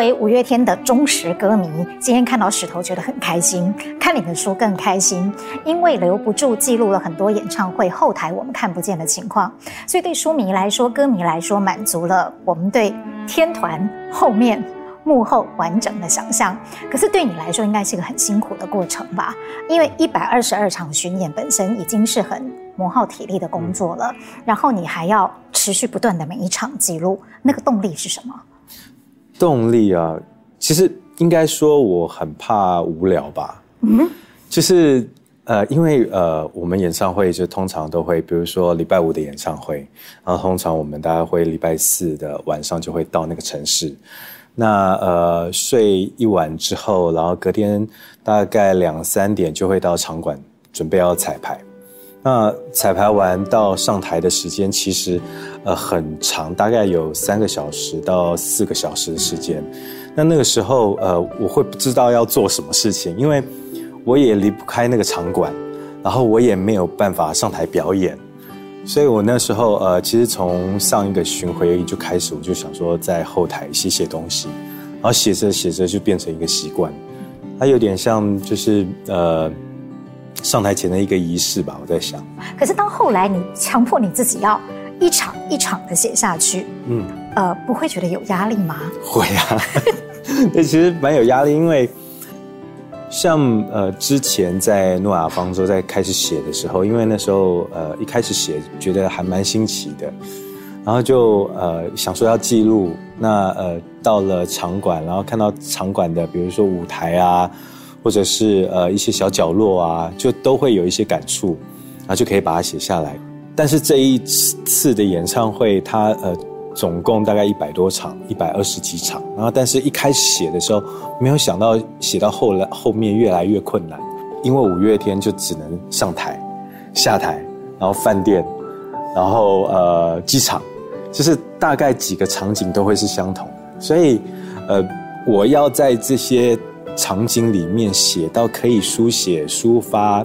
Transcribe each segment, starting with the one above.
为五月天的忠实歌迷，今天看到石头觉得很开心，看你的书更开心，因为留不住记录了很多演唱会后台我们看不见的情况，所以对书迷来说、歌迷来说，满足了我们对天团后面幕后完整的想象。可是对你来说，应该是个很辛苦的过程吧？因为一百二十二场巡演本身已经是很磨耗体力的工作了，然后你还要持续不断的每一场记录，那个动力是什么？动力啊，其实应该说我很怕无聊吧。嗯，就是呃，因为呃，我们演唱会就通常都会，比如说礼拜五的演唱会，然后通常我们大概会礼拜四的晚上就会到那个城市，那呃睡一晚之后，然后隔天大概两三点就会到场馆准备要彩排。那彩排完到上台的时间其实，呃，很长，大概有三个小时到四个小时的时间。那那个时候，呃，我会不知道要做什么事情，因为我也离不开那个场馆，然后我也没有办法上台表演，所以我那时候，呃，其实从上一个巡回就开始，我就想说在后台写写东西，然后写着写着就变成一个习惯，它有点像就是呃。上台前的一个仪式吧，我在想。可是到后来，你强迫你自己要一场一场的写下去，嗯，呃，不会觉得有压力吗？会啊，那其实蛮有压力，因为像呃之前在诺亚方舟在开始写的时候，因为那时候呃一开始写觉得还蛮新奇的，然后就呃想说要记录，那呃到了场馆，然后看到场馆的比如说舞台啊。或者是呃一些小角落啊，就都会有一些感触，然后就可以把它写下来。但是这一次的演唱会，它呃总共大概一百多场，一百二十几场。然后，但是一开始写的时候，没有想到写到后来后面越来越困难，因为五月天就只能上台、下台，然后饭店，然后呃机场，就是大概几个场景都会是相同。所以呃我要在这些。场景里面写到可以书写、抒发，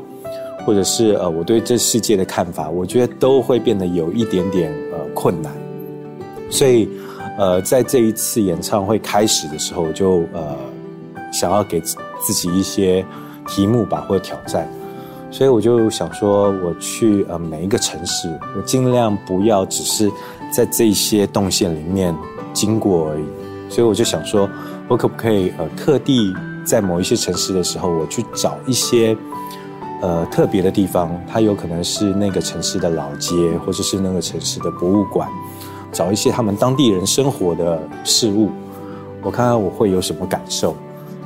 或者是呃我对这世界的看法，我觉得都会变得有一点点呃困难。所以呃在这一次演唱会开始的时候，我就呃想要给自己一些题目吧，或者挑战。所以我就想说，我去呃每一个城市，我尽量不要只是在这些动线里面经过而已。所以我就想说，我可不可以呃特地。在某一些城市的时候，我去找一些呃特别的地方，它有可能是那个城市的老街，或者是那个城市的博物馆，找一些他们当地人生活的事物，我看看我会有什么感受。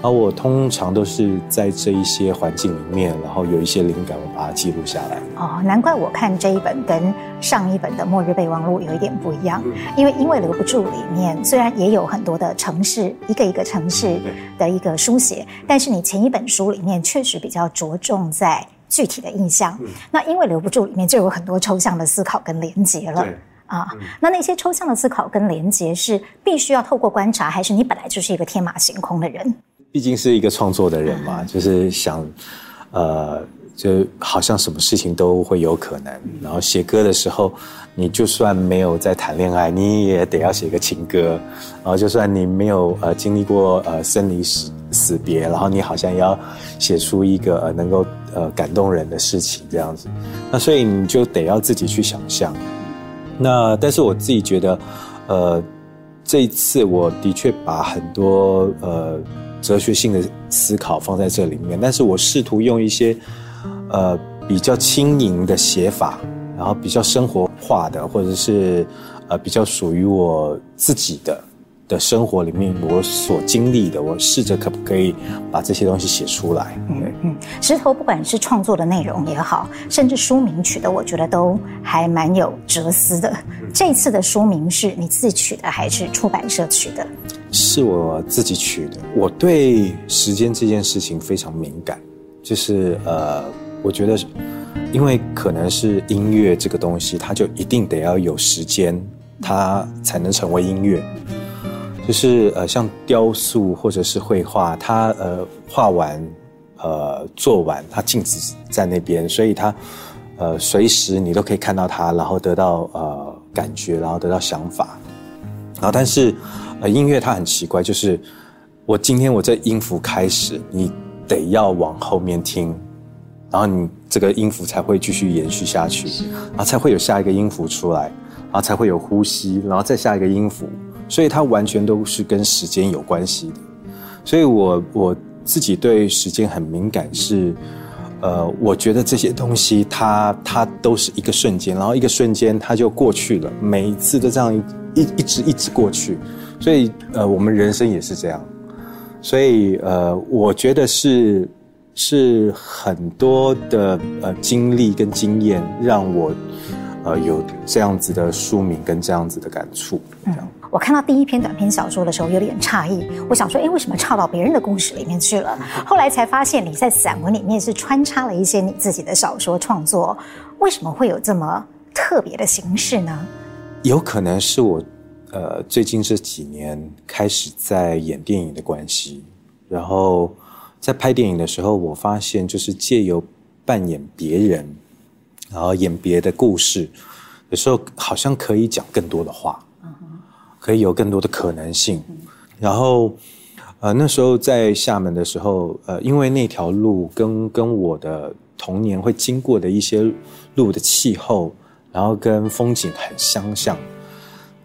而我通常都是在这一些环境里面，然后有一些灵感，我把它记录下来。哦，难怪我看这一本跟上一本的《末日备忘录》有一点不一样，嗯、因为因为留不住里面虽然也有很多的城市，一个一个城市的一个书写，嗯、但是你前一本书里面确实比较着重在具体的印象。嗯、那因为留不住里面就有很多抽象的思考跟连结了。啊，那那些抽象的思考跟连结是必须要透过观察，还是你本来就是一个天马行空的人？毕竟是一个创作的人嘛，就是想，呃，就好像什么事情都会有可能。然后写歌的时候，你就算没有在谈恋爱，你也得要写个情歌。然后就算你没有呃经历过呃生离死死别，然后你好像也要写出一个呃能够呃感动人的事情这样子。那所以你就得要自己去想象。那但是我自己觉得，呃，这一次我的确把很多呃。哲学性的思考放在这里面，但是我试图用一些，呃，比较轻盈的写法，然后比较生活化的，或者是呃比较属于我自己的的生活里面我所经历的，我试着可不可以把这些东西写出来。嗯嗯，石头不管是创作的内容也好，甚至书名取的，我觉得都还蛮有哲思的。这次的书名是你自己取的，还是出版社取的？是我自己取的。我对时间这件事情非常敏感，就是呃，我觉得，因为可能是音乐这个东西，它就一定得要有时间，它才能成为音乐。就是呃，像雕塑或者是绘画，它呃画完，呃做完，它静止在那边，所以它呃随时你都可以看到它，然后得到呃感觉，然后得到想法。然后但是。呃，音乐它很奇怪，就是我今天我这音符开始，你得要往后面听，然后你这个音符才会继续延续下去，然后才会有下一个音符出来，然后才会有呼吸，然后再下一个音符，所以它完全都是跟时间有关系的。所以我我自己对时间很敏感，是。呃，我觉得这些东西它，它都是一个瞬间，然后一个瞬间它就过去了，每一次都这样一一直一直过去，所以呃，我们人生也是这样，所以呃，我觉得是是很多的呃经历跟经验让我呃有这样子的书名跟这样子的感触，这样。我看到第一篇短篇小说的时候有点诧异，我想说，哎，为什么岔到别人的故事里面去了？后来才发现你在散文里面是穿插了一些你自己的小说创作，为什么会有这么特别的形式呢？有可能是我，呃，最近这几年开始在演电影的关系，然后在拍电影的时候，我发现就是借由扮演别人，然后演别的故事，有时候好像可以讲更多的话。可以有更多的可能性，然后，呃，那时候在厦门的时候，呃，因为那条路跟跟我的童年会经过的一些路的气候，然后跟风景很相像，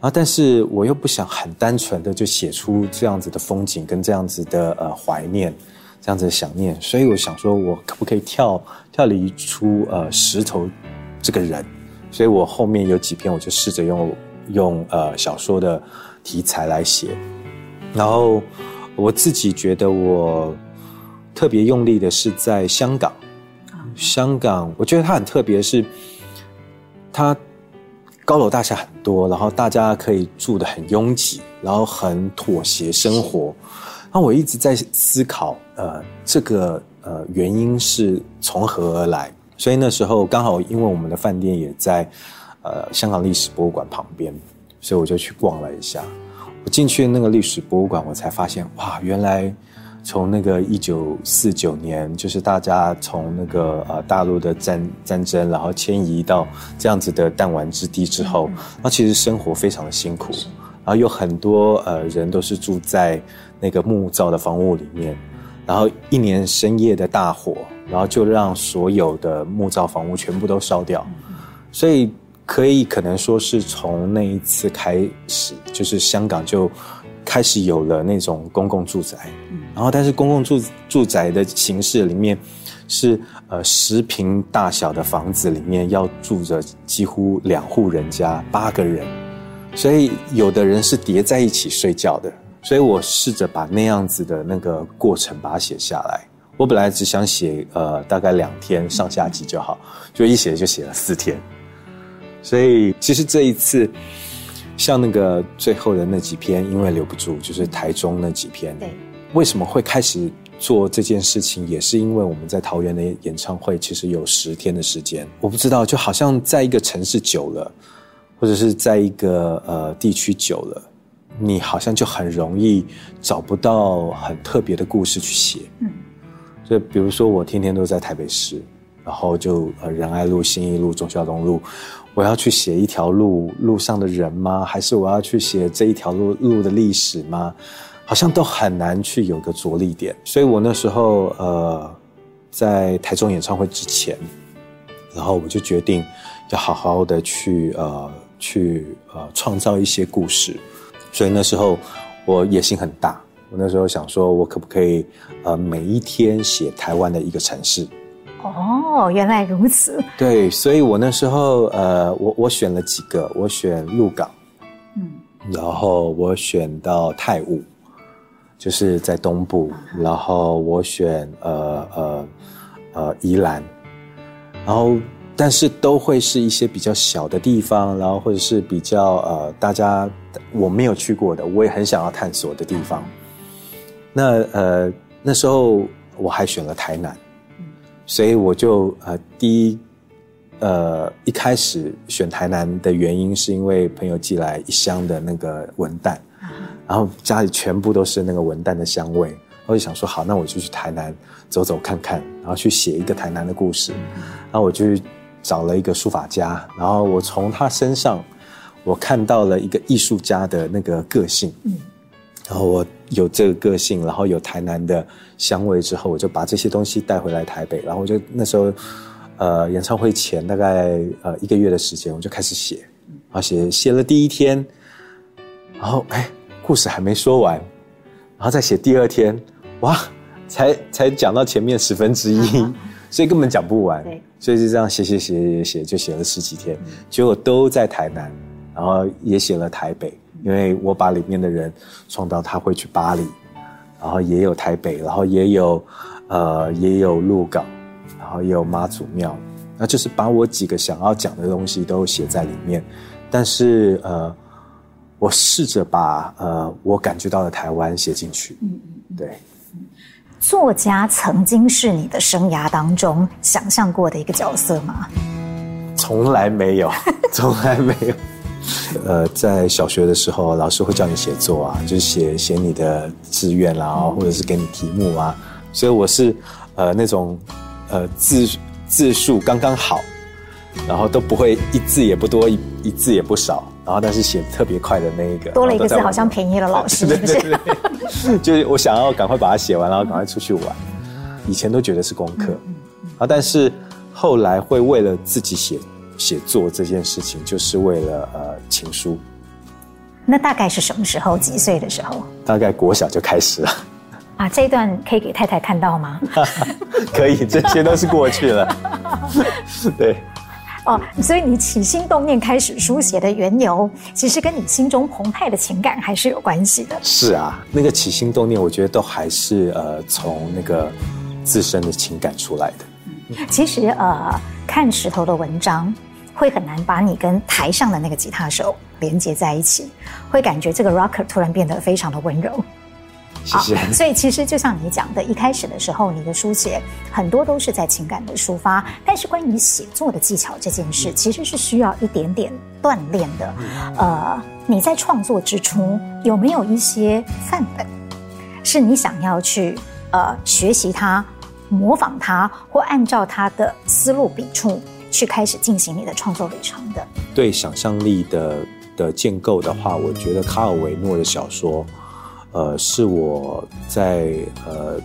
啊，但是我又不想很单纯的就写出这样子的风景跟这样子的呃怀念，这样子的想念，所以我想说，我可不可以跳跳离出呃石头这个人？所以我后面有几篇我就试着用。用呃小说的题材来写，然后我自己觉得我特别用力的是在香港。香港我觉得它很特别，是它高楼大厦很多，然后大家可以住的很拥挤，然后很妥协生活。那我一直在思考，呃，这个呃原因是从何而来？所以那时候刚好因为我们的饭店也在。呃，香港历史博物馆旁边，所以我就去逛了一下。我进去那个历史博物馆，我才发现，哇，原来从那个一九四九年，就是大家从那个呃大陆的战战争，然后迁移到这样子的弹丸之地之后，那其实生活非常的辛苦，然后有很多呃人都是住在那个木造的房屋里面，然后一年深夜的大火，然后就让所有的木造房屋全部都烧掉，所以。可以可能说是从那一次开始，就是香港就开始有了那种公共住宅，然后但是公共住住宅的形式里面是呃十平大小的房子里面要住着几乎两户人家八个人，所以有的人是叠在一起睡觉的，所以我试着把那样子的那个过程把它写下来。我本来只想写呃大概两天上下集就好，就一写就写了四天。所以其实这一次，像那个最后的那几篇，因为留不住，就是台中那几篇。对，为什么会开始做这件事情？也是因为我们在桃园的演唱会，其实有十天的时间。我不知道，就好像在一个城市久了，或者是在一个呃地区久了，你好像就很容易找不到很特别的故事去写。嗯，就比如说我天天都在台北市，然后就呃仁爱路、新一路、忠孝东路。我要去写一条路路上的人吗？还是我要去写这一条路路的历史吗？好像都很难去有个着力点。所以我那时候呃，在台中演唱会之前，然后我就决定要好好的去呃去呃创造一些故事。所以那时候我野心很大，我那时候想说，我可不可以呃每一天写台湾的一个城市。哦，原来如此。对，所以我那时候，呃，我我选了几个，我选鹿港，嗯，然后我选到泰晤，就是在东部，嗯、然后我选呃呃呃宜兰，然后但是都会是一些比较小的地方，然后或者是比较呃大家我没有去过的，我也很想要探索的地方。那呃那时候我还选了台南。所以我就呃第一呃一开始选台南的原因是因为朋友寄来一箱的那个文旦，然后家里全部都是那个文旦的香味，我就想说好，那我就去台南走走看看，然后去写一个台南的故事，然后我就找了一个书法家，然后我从他身上我看到了一个艺术家的那个个性，然后我有这个个性，然后有台南的香味之后，我就把这些东西带回来台北。然后我就那时候，呃，演唱会前大概呃一个月的时间，我就开始写，然后写写了第一天，然后哎，故事还没说完，然后再写第二天，哇，才才讲到前面十分之一，啊、所以根本讲不完。所以就这样写写写写写，就写了十几天，结果都在台南，然后也写了台北。因为我把里面的人创到他会去巴黎，然后也有台北，然后也有，呃，也有鹿港，然后也有妈祖庙，那就是把我几个想要讲的东西都写在里面。但是呃，我试着把呃我感觉到的台湾写进去。嗯嗯，对。作家曾经是你的生涯当中想象过的一个角色吗？从来没有，从来没有。呃，在小学的时候，老师会叫你写作啊，就是写写你的志愿啦，或者是给你题目啊。所以我是呃那种呃字字数刚刚好，然后都不会一字也不多，一一字也不少，然后但是写特别快的那一个。多了一个字，好像便宜了老师，对对对，就是我想要赶快把它写完，然后赶快出去玩。以前都觉得是功课，啊，但是后来会为了自己写。写作这件事情就是为了呃情书，那大概是什么时候？几岁的时候？大概国小就开始了。啊，这一段可以给太太看到吗？可以，这些都是过去了。对。哦，所以你起心动念开始书写的缘由，其实跟你心中澎湃的情感还是有关系的。是啊，那个起心动念，我觉得都还是呃从那个自身的情感出来的。其实呃，看石头的文章，会很难把你跟台上的那个吉他手连接在一起，会感觉这个 rocker 突然变得非常的温柔。谢谢。好，所以其实就像你讲的，一开始的时候，你的书写很多都是在情感的抒发，但是关于写作的技巧这件事，其实是需要一点点锻炼的。呃，你在创作之初有没有一些范本，是你想要去呃学习它？模仿他，或按照他的思路笔触去开始进行你的创作旅程的。对想象力的的建构的话，我觉得卡尔维诺的小说，呃，是我在呃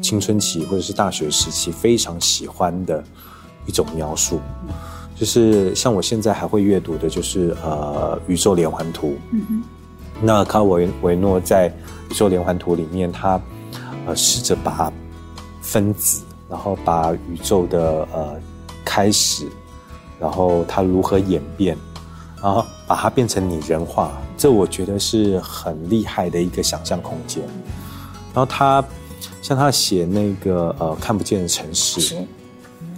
青春期或者是大学时期非常喜欢的一种描述。就是像我现在还会阅读的，就是呃《宇宙连环图》。嗯嗯。那卡尔维维诺在《宇宙连环图》里面，他呃试着把分子，然后把宇宙的呃开始，然后它如何演变，然后把它变成拟人化，这我觉得是很厉害的一个想象空间。然后他像他写那个呃看不见的城市，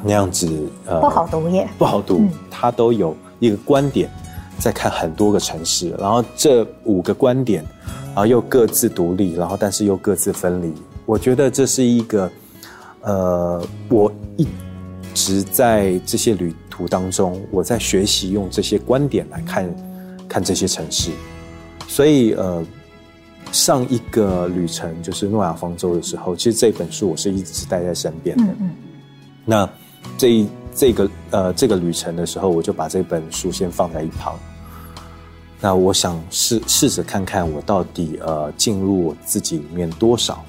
那样子呃不好读耶，不好读，嗯、他都有一个观点在看很多个城市，然后这五个观点，然后又各自独立，然后但是又各自分离。我觉得这是一个。呃，我一直在这些旅途当中，我在学习用这些观点来看，看这些城市。所以，呃，上一个旅程就是诺亚方舟的时候，其实这本书我是一直带在身边的。嗯嗯。那这这个呃这个旅程的时候，我就把这本书先放在一旁。那我想试试着看看，我到底呃进入我自己里面多少。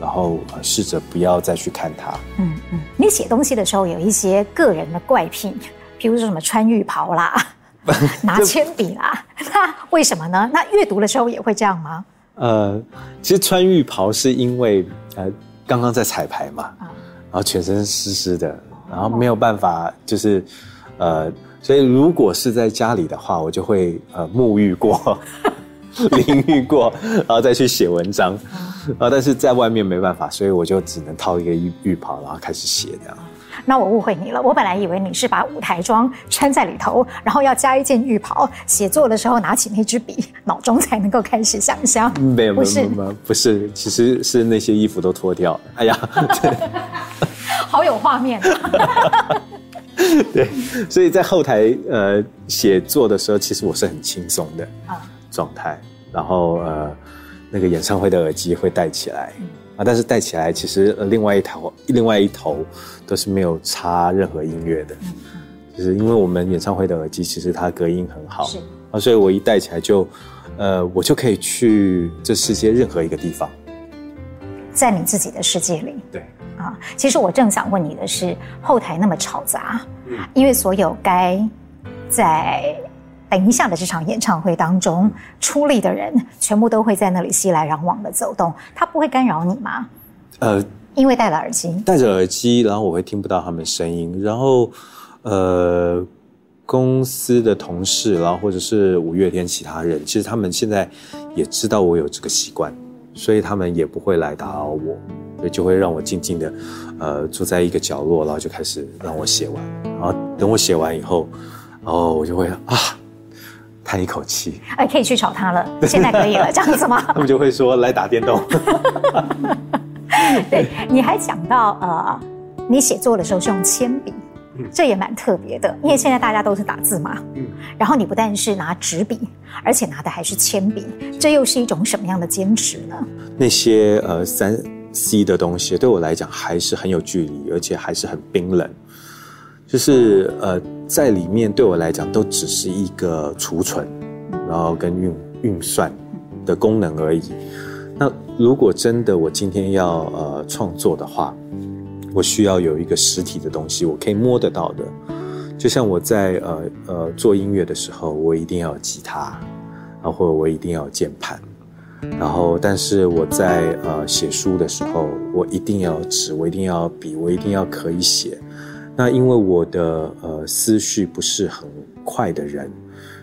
然后试着不要再去看它。嗯嗯，你写东西的时候有一些个人的怪癖，譬如说什么穿浴袍啦，拿铅笔啦，那为什么呢？那阅读的时候也会这样吗？呃，其实穿浴袍是因为呃刚刚在彩排嘛，然后全身湿湿的，然后没有办法就是呃，所以如果是在家里的话，我就会呃沐浴过。淋浴过，然后再去写文章，啊，但是在外面没办法，所以我就只能套一个浴浴袍，然后开始写这样。那我误会你了，我本来以为你是把舞台装穿在里头，然后要加一件浴袍，写作的时候拿起那支笔，脑中才能够开始想象。没有，不是，不是，其实是那些衣服都脱掉了。哎呀，好有画面。对，所以在后台呃写作的时候，其实我是很轻松的啊。状态，然后呃，那个演唱会的耳机会戴起来，嗯、啊，但是戴起来其实呃另外一头另外一头都是没有插任何音乐的，就是因为我们演唱会的耳机其实它隔音很好，是。啊，所以我一戴起来就呃，我就可以去这世界任何一个地方，在你自己的世界里。对。啊，其实我正想问你的是，后台那么吵杂，嗯，因为所有该在等一下的这场演唱会当中出力的人，全部都会在那里熙来攘往的走动，他不会干扰你吗？呃，因为戴了耳机，戴着耳机，然后我会听不到他们声音，然后呃。公司的同事，然后或者是五月天其他人，其实他们现在也知道我有这个习惯，所以他们也不会来打扰我，所以就会让我静静的，呃，坐在一个角落，然后就开始让我写完，然后等我写完以后，然后我就会啊，叹一口气，哎，可以去吵他了，现在可以了，这样子吗？他们就会说来打电动。对，你还讲到呃，你写作的时候是用铅笔。这也蛮特别的，因为现在大家都是打字嘛。嗯。然后你不但是拿纸笔，而且拿的还是铅笔，这又是一种什么样的坚持呢？那些呃三 C 的东西对我来讲还是很有距离，而且还是很冰冷。就是呃在里面对我来讲都只是一个储存，然后跟运运算的功能而已。那如果真的我今天要呃创作的话。我需要有一个实体的东西，我可以摸得到的。就像我在呃呃做音乐的时候，我一定要有吉他，然后我一定要有键盘。然后，但是我在呃写书的时候，我一定要纸，我一定要笔，我一定要可以写。那因为我的呃思绪不是很快的人，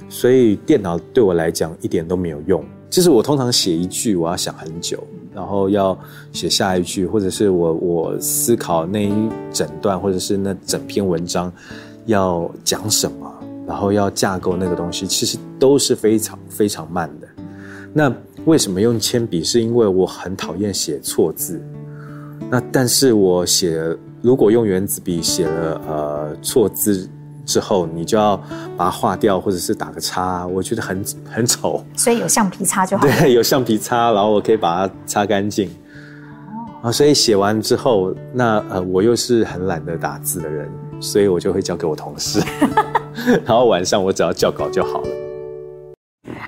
所以电脑对我来讲一点都没有用。就是我通常写一句，我要想很久。然后要写下一句，或者是我我思考那一整段，或者是那整篇文章要讲什么，然后要架构那个东西，其实都是非常非常慢的。那为什么用铅笔？是因为我很讨厌写错字。那但是我写，如果用原子笔写了呃错字。之后你就要把它划掉，或者是打个叉，我觉得很很丑。所以有橡皮擦就好。对，有橡皮擦，然后我可以把它擦干净。啊，所以写完之后，那呃，我又是很懒得打字的人，所以我就会交给我同事。然后晚上我只要校稿就好了。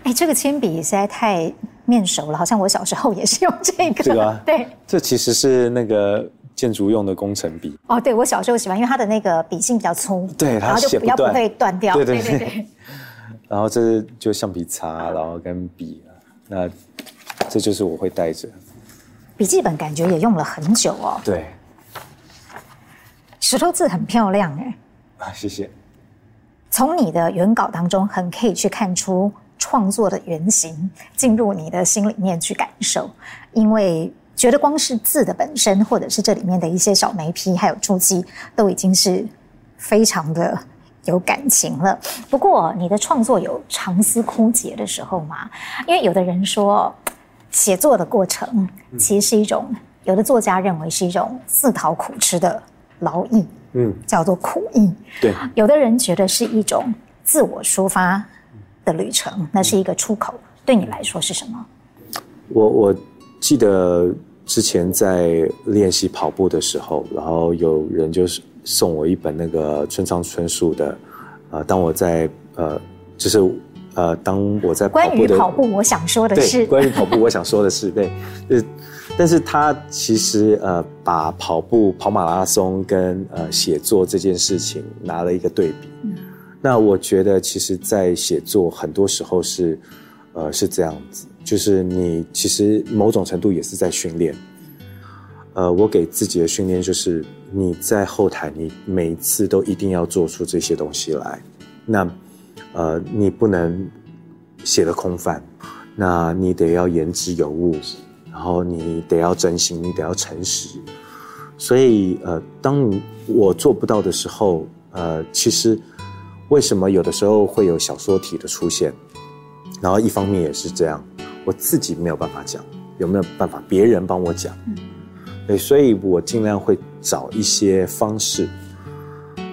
哎，这个铅笔实在太面熟了，好像我小时候也是用这个。这个啊？对，这其实是那个。建筑用的工程笔哦，对，我小时候喜欢，因为它的那个笔芯比较粗，对，它就比较不会断掉，对对对，对，对。然后这是就橡皮擦，然后跟笔，那这就是我会带着。笔记本感觉也用了很久哦。对，石头字很漂亮哎。啊，谢谢。从你的原稿当中，很可以去看出创作的原型，进入你的心里面去感受，因为。觉得光是字的本身，或者是这里面的一些小眉批，还有注记，都已经是非常的有感情了。不过，你的创作有长思枯竭的时候吗？因为有的人说，写作的过程其实是一种，有的作家认为是一种自讨苦吃的劳役，嗯，叫做苦役。对，有的人觉得是一种自我抒发的旅程，那是一个出口。对你来说是什么？我我记得。之前在练习跑步的时候，然后有人就是送我一本那个村上春树的，呃，当我在呃，就是呃，当我在跑步的，关于跑步，我想说的是，关于跑步，我想说的是，对，呃，但是他其实呃，把跑步、跑马拉松跟呃写作这件事情拿了一个对比。嗯，那我觉得，其实，在写作很多时候是，呃，是这样子。就是你其实某种程度也是在训练，呃，我给自己的训练就是你在后台，你每次都一定要做出这些东西来，那呃，你不能写得空泛，那你得要言之有物，然后你得要真心，你得要诚实，所以呃，当我做不到的时候，呃，其实为什么有的时候会有小说体的出现，然后一方面也是这样。我自己没有办法讲，有没有办法别人帮我讲？嗯，对，所以我尽量会找一些方式。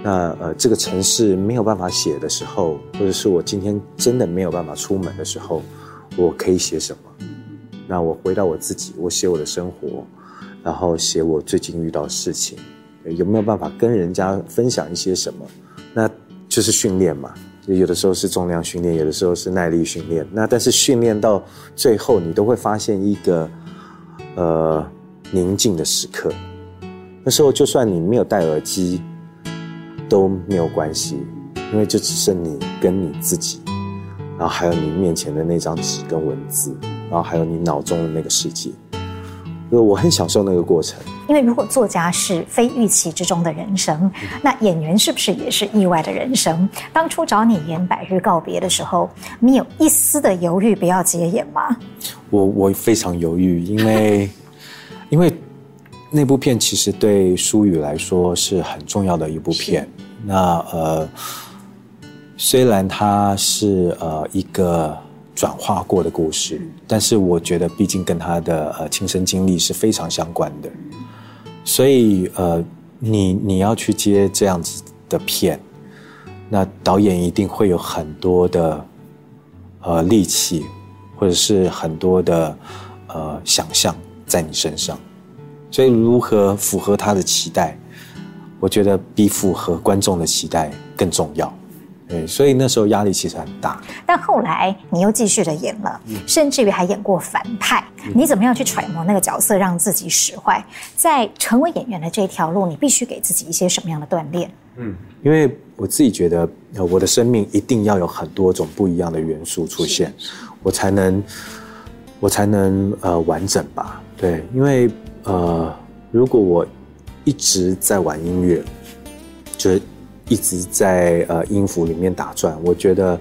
那呃，这个城市没有办法写的时候，或者是我今天真的没有办法出门的时候，我可以写什么？那我回到我自己，我写我的生活，然后写我最近遇到的事情，有没有办法跟人家分享一些什么？那就是训练嘛，有的时候是重量训练，有的时候是耐力训练。那但是训练到最后，你都会发现一个呃宁静的时刻。那时候就算你没有戴耳机都没有关系，因为就只剩你跟你自己，然后还有你面前的那张纸跟文字，然后还有你脑中的那个世界。我很享受那个过程。因为如果作家是非预期之中的人生，那演员是不是也是意外的人生？当初找你演《百日告别》的时候，你有一丝的犹豫不要接演吗？我我非常犹豫，因为因为那部片其实对舒宇来说是很重要的一部片。那呃，虽然它是呃一个。转化过的故事，但是我觉得毕竟跟他的呃亲身经历是非常相关的，所以呃，你你要去接这样子的片，那导演一定会有很多的呃力气，或者是很多的呃想象在你身上，所以如何符合他的期待，我觉得比符合观众的期待更重要。对，所以那时候压力其实很大。但后来你又继续的演了，嗯、甚至于还演过反派。嗯、你怎么样去揣摩那个角色，让自己使坏？在成为演员的这条路，你必须给自己一些什么样的锻炼？嗯，因为我自己觉得，呃，我的生命一定要有很多种不一样的元素出现，我才能，我才能呃完整吧。对，因为呃，如果我一直在玩音乐，就是。一直在呃音符里面打转，我觉得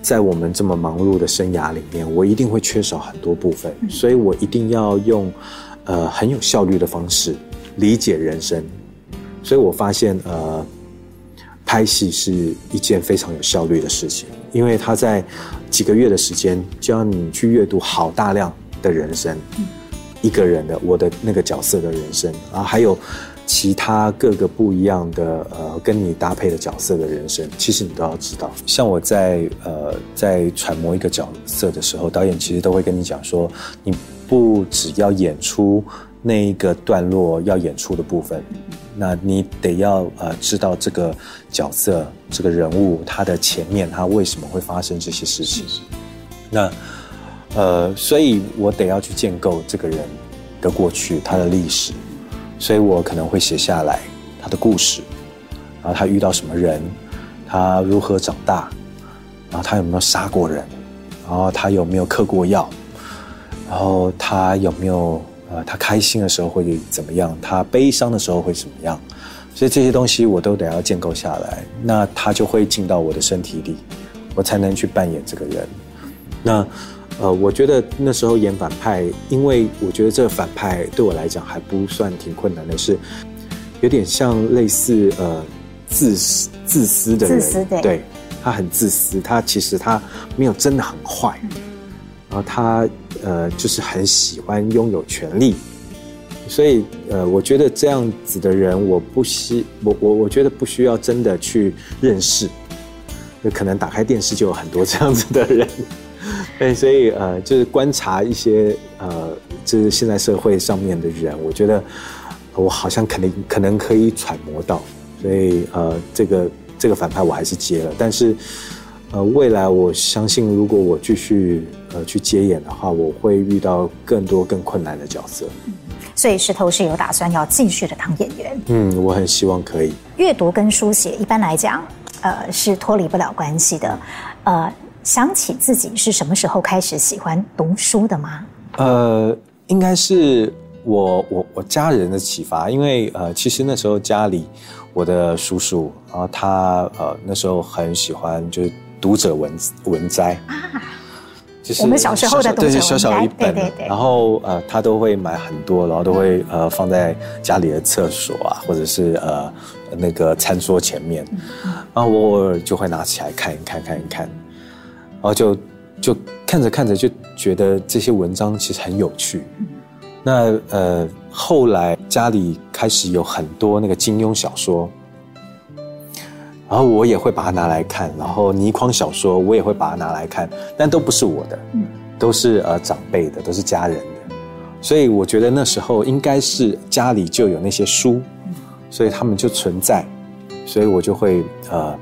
在我们这么忙碌的生涯里面，我一定会缺少很多部分，所以我一定要用呃很有效率的方式理解人生。所以我发现呃拍戏是一件非常有效率的事情，因为它在几个月的时间就要你去阅读好大量的人生，一个人的我的那个角色的人生。啊，还有。其他各个不一样的呃，跟你搭配的角色的人生，其实你都要知道。像我在呃在揣摩一个角色的时候，导演其实都会跟你讲说，你不只要演出那一个段落要演出的部分，那你得要呃知道这个角色这个人物他的前面他为什么会发生这些事情。那呃，所以我得要去建构这个人的过去，他的历史。所以我可能会写下来他的故事，然后他遇到什么人，他如何长大，然后他有没有杀过人，然后他有没有嗑过药，然后他有没有呃，他开心的时候会怎么样，他悲伤的时候会怎么样，所以这些东西我都得要建构下来，那他就会进到我的身体里，我才能去扮演这个人，那。呃，我觉得那时候演反派，因为我觉得这个反派对我来讲还不算挺困难的，是有点像类似呃自私自私的人，自私的，对，他很自私，他其实他没有真的很坏，然后他呃就是很喜欢拥有权力，所以呃我觉得这样子的人，我不需我我我觉得不需要真的去认识，就可能打开电视就有很多这样子的人。对，所以呃，就是观察一些呃，就是现在社会上面的人，我觉得我好像肯定可能可以揣摩到，所以呃，这个这个反派我还是接了，但是呃，未来我相信，如果我继续呃去接演的话，我会遇到更多更困难的角色。嗯，所以石头是有打算要继续的当演员。嗯，我很希望可以。阅读跟书写一般来讲，呃，是脱离不了关系的，呃。想起自己是什么时候开始喜欢读书的吗？呃，应该是我我我家人的启发，因为呃，其实那时候家里我的叔叔，然后他呃那时候很喜欢就是读者文文摘啊，就是我们小时候的读者文摘，对，小小一本，对对对，然后呃他都会买很多，然后都会呃放在家里的厕所啊，或者是呃那个餐桌前面，然后我偶尔就会拿起来看一看，看一看。然后就就看着看着就觉得这些文章其实很有趣。那呃后来家里开始有很多那个金庸小说，然后我也会把它拿来看。然后倪匡小说我也会把它拿来看，但都不是我的，都是呃长辈的，都是家人的。所以我觉得那时候应该是家里就有那些书，所以他们就存在，所以我就会呃。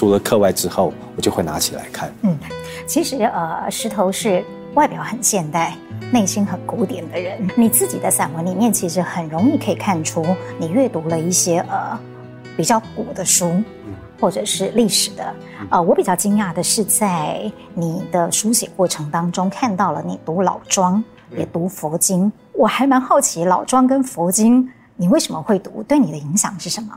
除了课外之后，我就会拿起来看。嗯，其实呃，石头是外表很现代，内心很古典的人。你自己的散文里面，其实很容易可以看出你阅读了一些呃比较古的书，或者是历史的。呃，我比较惊讶的是，在你的书写过程当中，看到了你读老庄，也读佛经。我还蛮好奇，老庄跟佛经，你为什么会读？对你的影响是什么？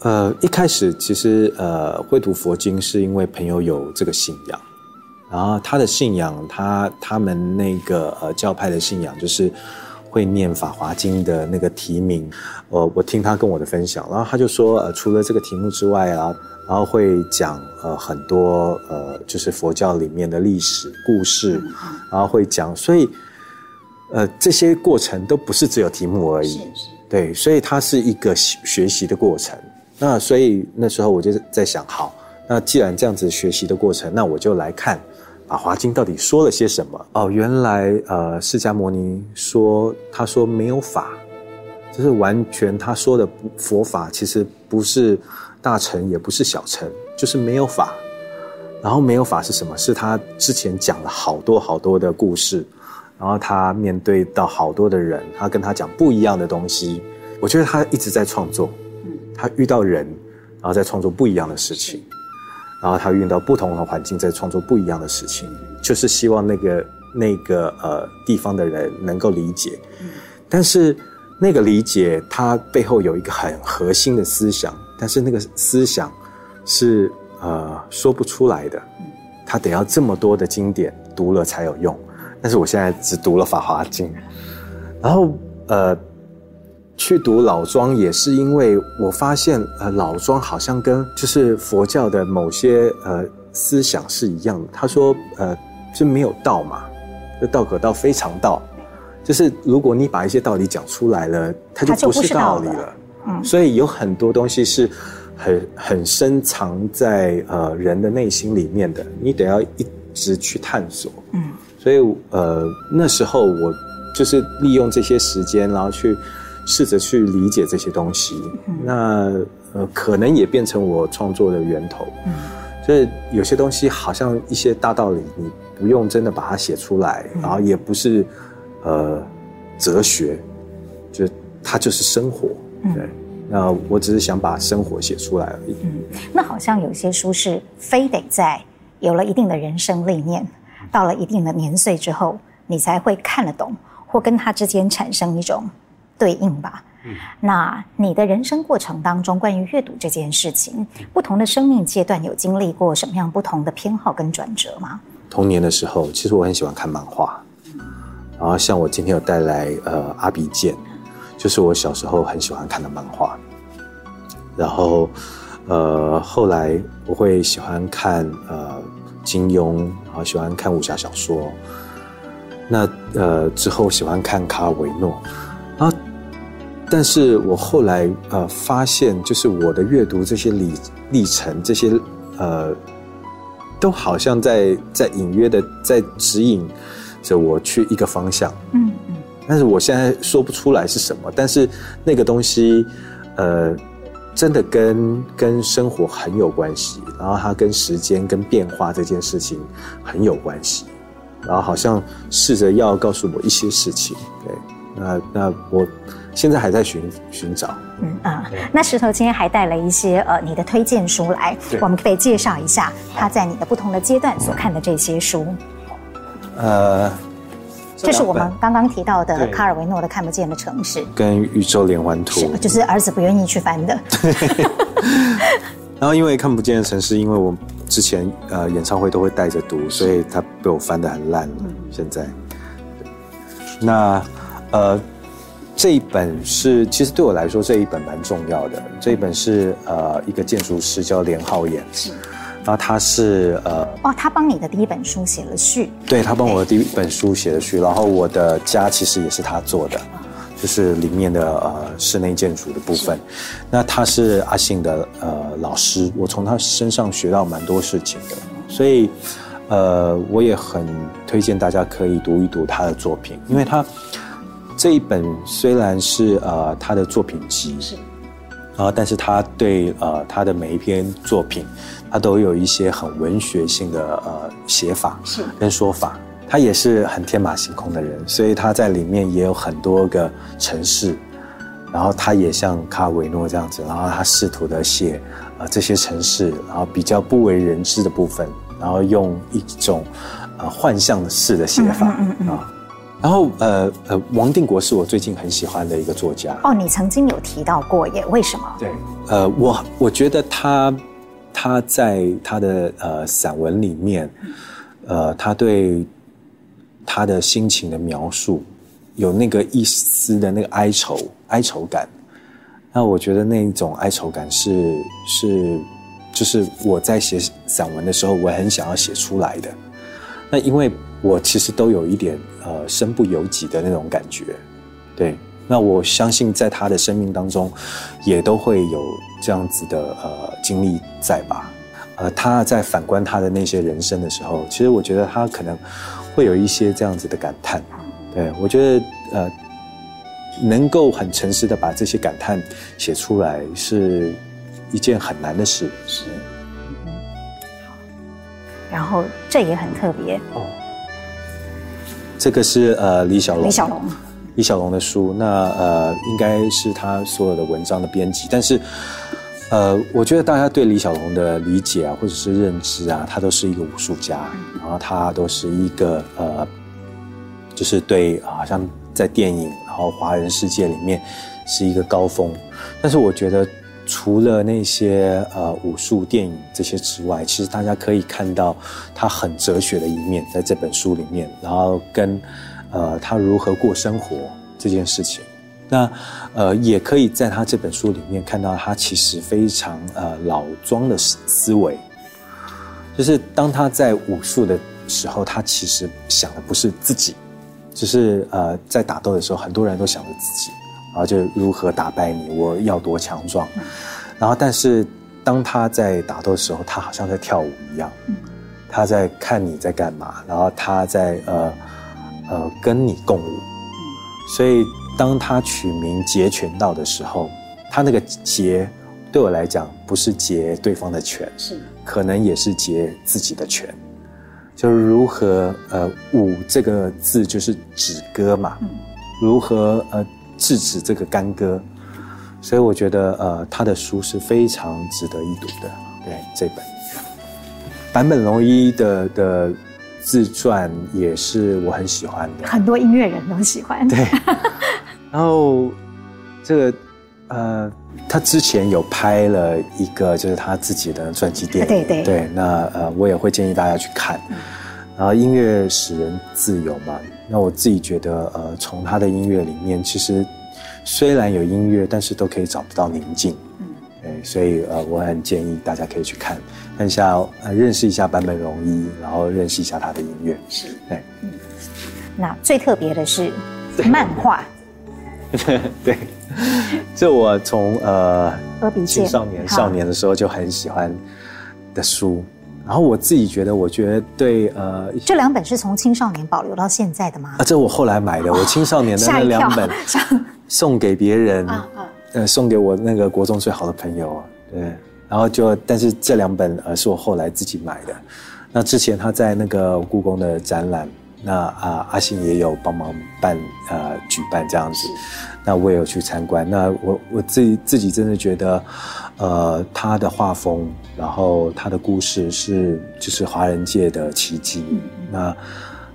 呃，一开始其实呃会读佛经，是因为朋友有这个信仰，然后他的信仰，他他们那个呃教派的信仰就是会念《法华经》的那个题名。呃，我听他跟我的分享，然后他就说，呃，除了这个题目之外啊，然后会讲呃很多呃就是佛教里面的历史故事，然后会讲，所以。呃，这些过程都不是只有题目而已，对，所以它是一个学习的过程。那所以那时候我就在想，好，那既然这样子学习的过程，那我就来看《法华经》到底说了些什么。哦，原来呃，释迦牟尼说，他说没有法，就是完全他说的佛法，其实不是大乘，也不是小乘，就是没有法。然后没有法是什么？是他之前讲了好多好多的故事。然后他面对到好多的人，他跟他讲不一样的东西。我觉得他一直在创作，他遇到人，然后再创作不一样的事情，然后他遇到不同的环境，再创作不一样的事情，就是希望那个那个呃地方的人能够理解。但是那个理解，它背后有一个很核心的思想，但是那个思想是呃说不出来的，他得要这么多的经典读了才有用。但是我现在只读了《法华经》，然后呃，去读老庄也是因为我发现呃，老庄好像跟就是佛教的某些呃思想是一样的。他说呃，就没有道嘛，这道可道非常道，就是如果你把一些道理讲出来了，它就不是道理了。嗯，所以有很多东西是很很深藏在呃人的内心里面的，你得要一直去探索。嗯。所以，呃，那时候我就是利用这些时间，然后去试着去理解这些东西。嗯、那呃，可能也变成我创作的源头。嗯，所以有些东西好像一些大道理，你不用真的把它写出来，嗯、然后也不是呃哲学，就它就是生活。嗯、对，那我只是想把生活写出来而已。嗯，那好像有些书是非得在有了一定的人生历练。到了一定的年岁之后，你才会看得懂，或跟他之间产生一种对应吧。嗯，那你的人生过程当中，关于阅读这件事情，不同的生命阶段有经历过什么样不同的偏好跟转折吗？童年的时候，其实我很喜欢看漫画，然后像我今天有带来呃阿比剑，就是我小时候很喜欢看的漫画。然后呃后来我会喜欢看呃。金庸，然后喜欢看武侠小说。那呃之后喜欢看卡尔维诺，然后，但是我后来呃发现，就是我的阅读这些历历程，这些呃，都好像在在隐约的在指引着我去一个方向。嗯嗯。但是我现在说不出来是什么，但是那个东西，呃。真的跟跟生活很有关系，然后它跟时间跟变化这件事情很有关系，然后好像试着要告诉我一些事情，对，那那我现在还在寻寻找，嗯啊，那石头今天还带了一些呃你的推荐书来，我们可以介绍一下他在你的不同的阶段所看的这些书，呃。这是我们刚刚提到的卡尔维诺的《看不见的城市》跟《宇宙连环图》，就是儿子不愿意去翻的。然后因为《看不见的城市》，因为我之前呃演唱会都会带着读，所以他被我翻得很烂了。现在，那呃这一本是其实对我来说这一本蛮重要的。这一本是呃一个建筑师叫连浩演。是。然后他是呃哦，他帮你的第一本书写了序，对，他帮我的第一本书写了序，然后我的家其实也是他做的，就是里面的呃室内建筑的部分。那他是阿信的呃老师，我从他身上学到蛮多事情的，所以呃我也很推荐大家可以读一读他的作品，因为他这一本虽然是呃他的作品集，是，然后但是他对呃他的每一篇作品，他都有一些很文学性的呃写法是跟说法。他也是很天马行空的人，所以他在里面也有很多个城市，然后他也像卡尔维诺这样子，然后他试图的写呃这些城市，然后比较不为人知的部分，然后用一种呃幻象式的写法啊。嗯嗯嗯嗯然后，呃呃，王定国是我最近很喜欢的一个作家。哦，你曾经有提到过耶？为什么？对，呃，我我觉得他他在他的呃散文里面，呃，他对他的心情的描述有那个一丝的那个哀愁哀愁感。那我觉得那一种哀愁感是是，就是我在写散文的时候，我很想要写出来的。那因为。我其实都有一点呃身不由己的那种感觉，对。那我相信在他的生命当中，也都会有这样子的呃经历在吧。呃，他在反观他的那些人生的时候，其实我觉得他可能会有一些这样子的感叹。对，我觉得呃，能够很诚实的把这些感叹写出来，是一件很难的事。是。嗯。好。然后这也很特别哦。这个是呃李小龙，李小龙，李小龙的书，那呃应该是他所有的文章的编辑，但是呃我觉得大家对李小龙的理解啊，或者是认知啊，他都是一个武术家，然后他都是一个呃，就是对，好像在电影然后华人世界里面是一个高峰，但是我觉得。除了那些呃武术电影这些之外，其实大家可以看到他很哲学的一面，在这本书里面，然后跟呃他如何过生活这件事情，那呃也可以在他这本书里面看到他其实非常呃老庄的思思维，就是当他在武术的时候，他其实想的不是自己，只是呃在打斗的时候，很多人都想着自己。然后就如何打败你，我要多强壮。然后，但是当他在打斗的时候，他好像在跳舞一样，他在看你在干嘛，然后他在呃呃跟你共舞。所以，当他取名截拳道的时候，他那个截对我来讲不是截对方的拳，是可能也是截自己的拳。就是如何呃舞这个字就是止戈嘛，如何呃。制止这个干戈，所以我觉得呃，他的书是非常值得一读的。对，这本坂本龙一的的自传也是我很喜欢的，很多音乐人都喜欢。对，然后这个呃，他之前有拍了一个就是他自己的传记电影，对对对，那呃，我也会建议大家去看。嗯然后音乐使人自由嘛，那我自己觉得，呃，从他的音乐里面，其实虽然有音乐，但是都可以找不到宁静。嗯，对，所以呃，我很建议大家可以去看，看一下，呃，认识一下坂本龙一，然后认识一下他的音乐。是，对，嗯。那最特别的是漫画。对，这我从呃青少年少年的时候就很喜欢的书。然后我自己觉得，我觉得对，呃，这两本是从青少年保留到现在的吗？啊，这我后来买的，我青少年的那两本 送给别人，呃，送给我那个国中最好的朋友，对，然后就，但是这两本呃是我后来自己买的。那之前他在那个故宫的展览，那啊阿信也有帮忙办呃举办这样子，那我也有去参观。那我我自己自己真的觉得。呃，他的画风，然后他的故事是就是华人界的奇迹。嗯、那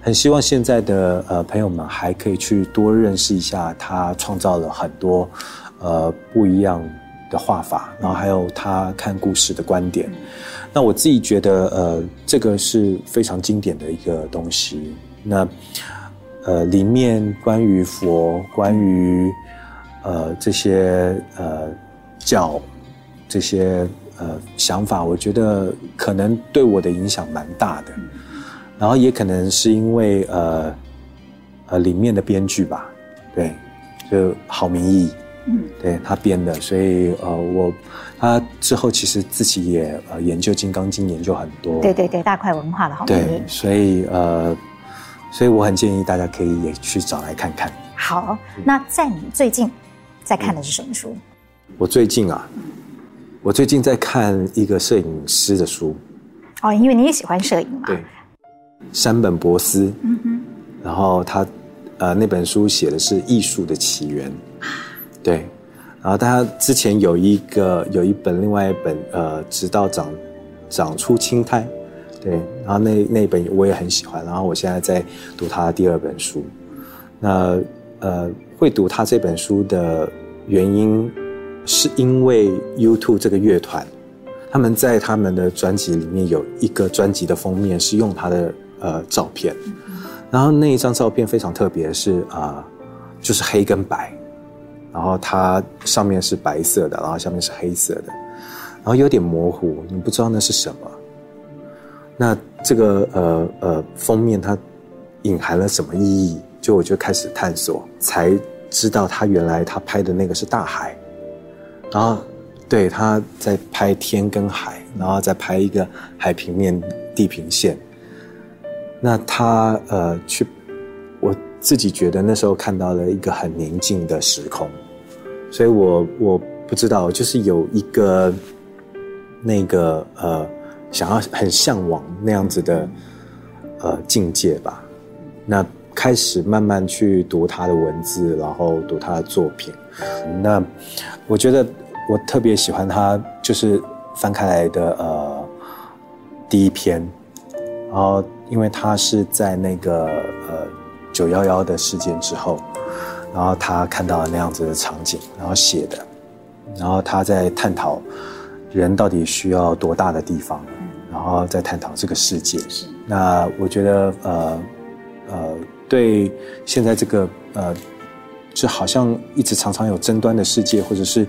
很希望现在的呃朋友们还可以去多认识一下他创造了很多呃不一样的画法，然后还有他看故事的观点。嗯、那我自己觉得呃这个是非常经典的一个东西。那呃里面关于佛，关于呃这些呃教。这些呃想法，我觉得可能对我的影响蛮大的，然后也可能是因为呃呃里面的编剧吧，对，就郝明义，嗯，对他编的，所以呃我他之后其实自己也呃研究《金刚经》研究很多，对对对，大块文化的郝明义，对，所以呃所以我很建议大家可以也去找来看看。好，那在你最近在看的是什么书？我最近啊，我最近在看一个摄影师的书。哦，因为你也喜欢摄影嘛。对。山本博斯。嗯哼。然后他，呃，那本书写的是艺术的起源。对。然后他之前有一个有一本另外一本呃，直到长长出青苔。对。然后那那本我也很喜欢。然后我现在在读他的第二本书。那呃，会读他这本书的原因，是因为 U2 这个乐团，他们在他们的专辑里面有一个专辑的封面是用他的呃照片，然后那一张照片非常特别，是啊、就是黑跟白，然后它上面是白色的，然后下面是黑色的，然后有点模糊，你不知道那是什么。那这个呃呃封面它隐含了什么意义？就我就开始探索，才知道他原来他拍的那个是大海，然后对他在拍天跟海，然后再拍一个海平面地平线。那他呃去，我自己觉得那时候看到了一个很宁静的时空，所以我我不知道，就是有一个那个呃想要很向往那样子的呃境界吧，那。开始慢慢去读他的文字，然后读他的作品。那我觉得我特别喜欢他，就是翻开来的呃第一篇，然后因为他是在那个呃九幺幺的事件之后，然后他看到了那样子的场景，然后写的，然后他在探讨人到底需要多大的地方，然后在探讨这个世界。那我觉得呃。呃对现在这个呃，就好像一直常常有争端的世界，或者是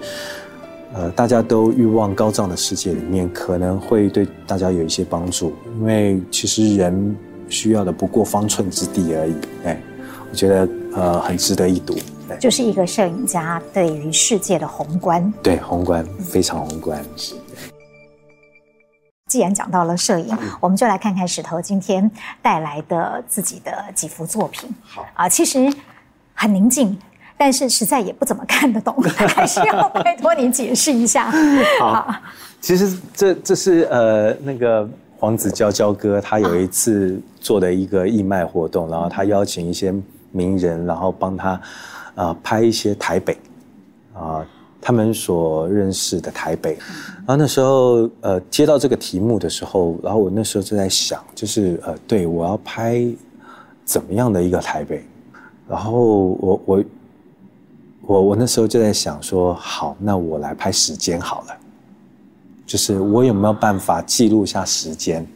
呃大家都欲望高涨的世界里面，可能会对大家有一些帮助。因为其实人需要的不过方寸之地而已。哎，我觉得呃很值得一读。就是一个摄影家对于世界的宏观。对，宏观非常宏观。是。既然讲到了摄影，我们就来看看石头今天带来的自己的几幅作品。好啊，其实很宁静，但是实在也不怎么看得懂，还是要拜托你解释一下。好，好，其实这这是呃那个黄子佼佼哥他有一次做的一个义卖活动，然后他邀请一些名人，然后帮他呃拍一些台北啊。他们所认识的台北，然后那时候呃接到这个题目的时候，然后我那时候就在想，就是呃对我要拍怎么样的一个台北，然后我我我我那时候就在想说，好，那我来拍时间好了，就是我有没有办法记录下时间？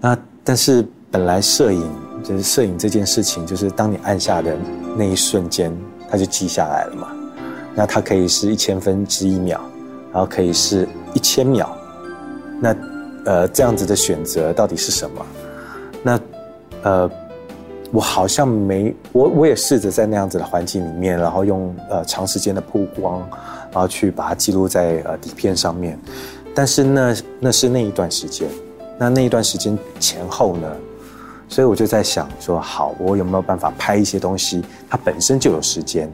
那但是本来摄影就是摄影这件事情，就是当你按下的那一瞬间，它就记下来了嘛。那它可以是一千分之一秒，然后可以是一千秒，那呃这样子的选择到底是什么？那呃我好像没我我也试着在那样子的环境里面，然后用呃长时间的曝光，然后去把它记录在呃底片上面，但是那那是那一段时间，那那一段时间前后呢？所以我就在想说，好，我有没有办法拍一些东西，它本身就有时间。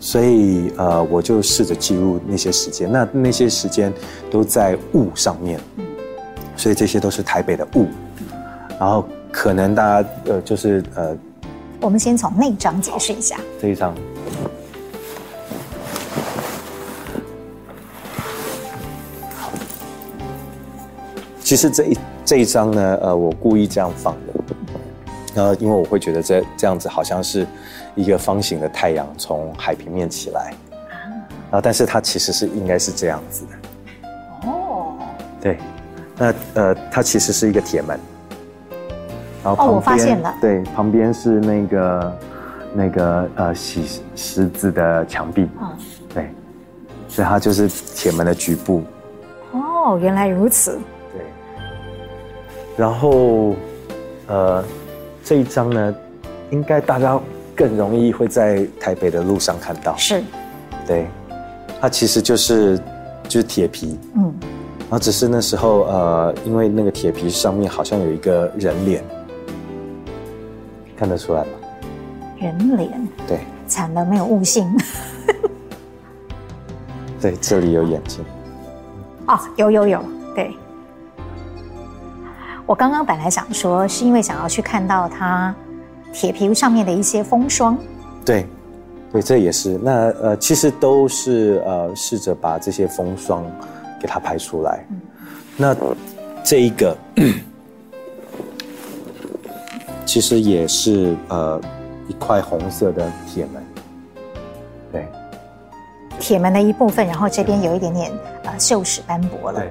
所以，呃，我就试着记录那些时间。那那些时间都在雾上面，所以这些都是台北的雾。然后，可能大家呃，就是呃，我们先从那张解释一下。这一张，好。其实这一这一张呢，呃，我故意这样放的。然后，因为我会觉得这这样子好像是一个方形的太阳从海平面起来，然后但是它其实是应该是这样子的。哦，对，那呃，它其实是一个铁门，然后旁边，哦，我发现了，对，旁边是那个那个呃洗石子的墙壁，嗯，对，所以它就是铁门的局部。哦，原来如此。对，然后呃。这一张呢，应该大家更容易会在台北的路上看到。是，对，它其实就是就是铁皮，嗯，然后只是那时候呃，因为那个铁皮上面好像有一个人脸，看得出来吗？人脸，对，惨了，没有悟性。对，这里有眼睛。哦，有有有，对。我刚刚本来想说，是因为想要去看到它铁皮上面的一些风霜。对，对，这也是。那呃，其实都是呃，试着把这些风霜给它拍出来。嗯、那这一个，其实也是呃一块红色的铁门。对，铁门的一部分，然后这边有一点点呃锈蚀斑驳了。对。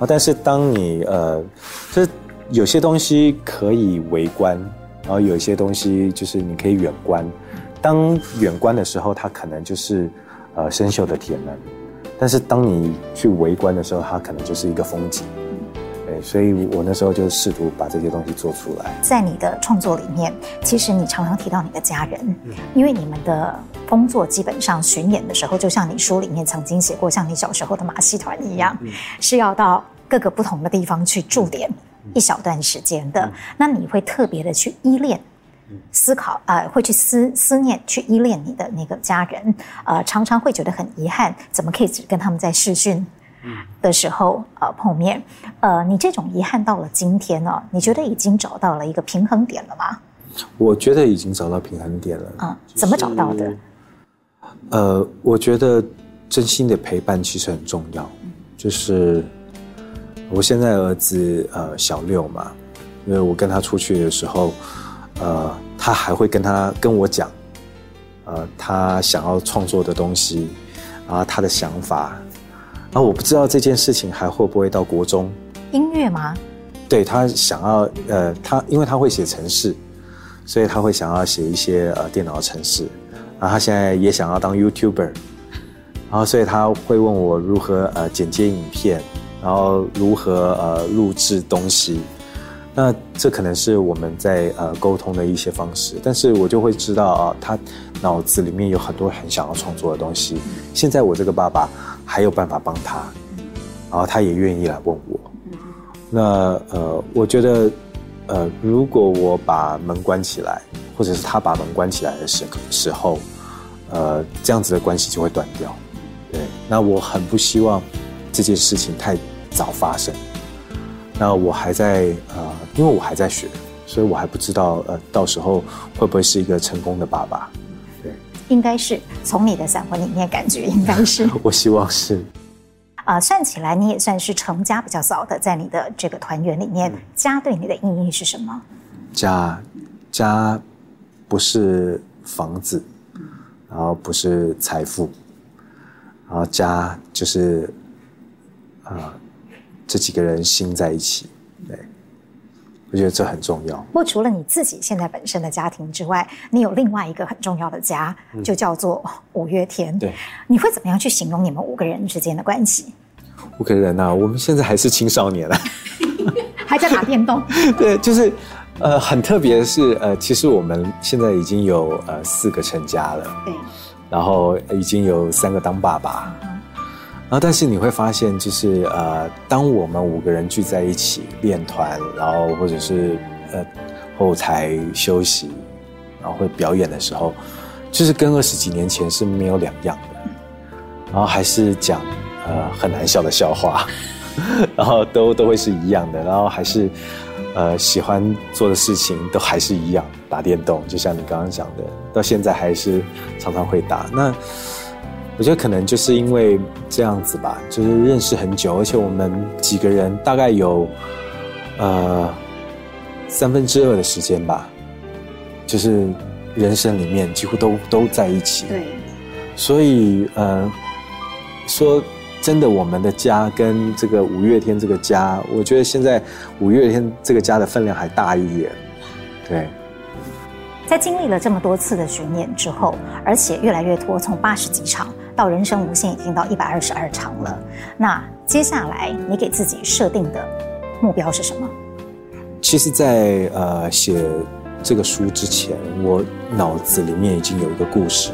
啊，但是当你呃，就是有些东西可以围观，然后有一些东西就是你可以远观。当远观的时候，它可能就是呃生锈的铁门；但是当你去围观的时候，它可能就是一个风景。对，所以我那时候就试图把这些东西做出来。在你的创作里面，其实你常常提到你的家人，嗯、因为你们的工作基本上巡演的时候，就像你书里面曾经写过，像你小时候的马戏团一样，嗯、是要到。各个不同的地方去驻点一小段时间的，那你会特别的去依恋、思考，呃，会去思思念、去依恋你的那个家人，呃，常常会觉得很遗憾，怎么可以只跟他们在视讯的时候呃碰面？呃，你这种遗憾到了今天呢、哦，你觉得已经找到了一个平衡点了吗？我觉得已经找到平衡点了。嗯，怎么找到的？呃，我觉得真心的陪伴其实很重要，就是。我现在儿子呃小六嘛，因为我跟他出去的时候，呃，他还会跟他跟我讲，呃，他想要创作的东西，啊，他的想法，啊，我不知道这件事情还会不会到国中。音乐吗？对，他想要呃，他因为他会写程式，所以他会想要写一些呃电脑程式，然后他现在也想要当 YouTuber，然后所以他会问我如何呃剪接影片。然后如何呃录制东西，那这可能是我们在呃沟通的一些方式。但是我就会知道啊，他脑子里面有很多很想要创作的东西。现在我这个爸爸还有办法帮他，然后他也愿意来问我。那呃，我觉得呃，如果我把门关起来，或者是他把门关起来的时时候，呃，这样子的关系就会断掉。对，那我很不希望这件事情太。早发生，那我还在呃，因为我还在学，所以我还不知道呃，到时候会不会是一个成功的爸爸？对，应该是从你的散文里面感觉应该是，我希望是。啊、呃，算起来你也算是成家比较早的，在你的这个团圆里面，嗯、家对你的意义是什么？家，家不是房子，然后不是财富，然后家就是啊。呃这几个人心在一起，对，我觉得这很重要。不过除了你自己现在本身的家庭之外，你有另外一个很重要的家，就叫做五月天。对，你会怎么样去形容你们五个人之间的关系？五个人啊，我们现在还是青少年啊，还在打电动。对，就是呃，很特别的是，呃，其实我们现在已经有呃四个成家了，对，然后已经有三个当爸爸。然后，但是你会发现，就是呃，当我们五个人聚在一起练团，然后或者是呃后台休息，然后会表演的时候，就是跟二十几年前是没有两样的。然后还是讲呃很难笑的笑话，然后都都会是一样的。然后还是呃喜欢做的事情都还是一样，打电动，就像你刚刚讲的，到现在还是常常会打。那。我觉得可能就是因为这样子吧，就是认识很久，而且我们几个人大概有，呃，三分之二的时间吧，就是人生里面几乎都都在一起。对。所以呃，说真的，我们的家跟这个五月天这个家，我觉得现在五月天这个家的分量还大一点。对。在经历了这么多次的巡演之后，而且越来越多，从八十几场。到人生无限已经到一百二十二场了，那接下来你给自己设定的目标是什么？其实在，在呃写这个书之前，我脑子里面已经有一个故事，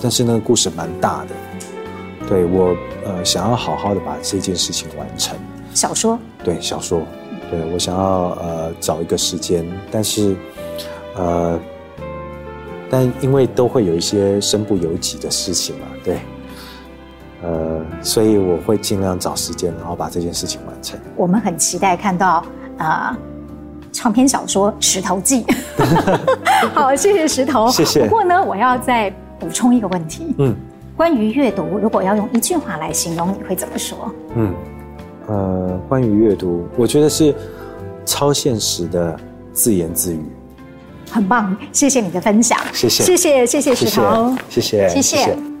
但是那个故事蛮大的，对，我呃想要好好的把这件事情完成。小说？对，小说，对，我想要呃找一个时间，但是呃，但因为都会有一些身不由己的事情嘛，对。呃，所以我会尽量找时间，然后把这件事情完成。我们很期待看到呃长篇小说《石头记》。好，谢谢石头。谢谢。不过呢，我要再补充一个问题。嗯。关于阅读，如果要用一句话来形容，你会怎么说？嗯，呃，关于阅读，我觉得是超现实的自言自语。很棒，谢谢你的分享。谢谢，谢谢，谢谢石头，谢谢，谢谢。谢谢。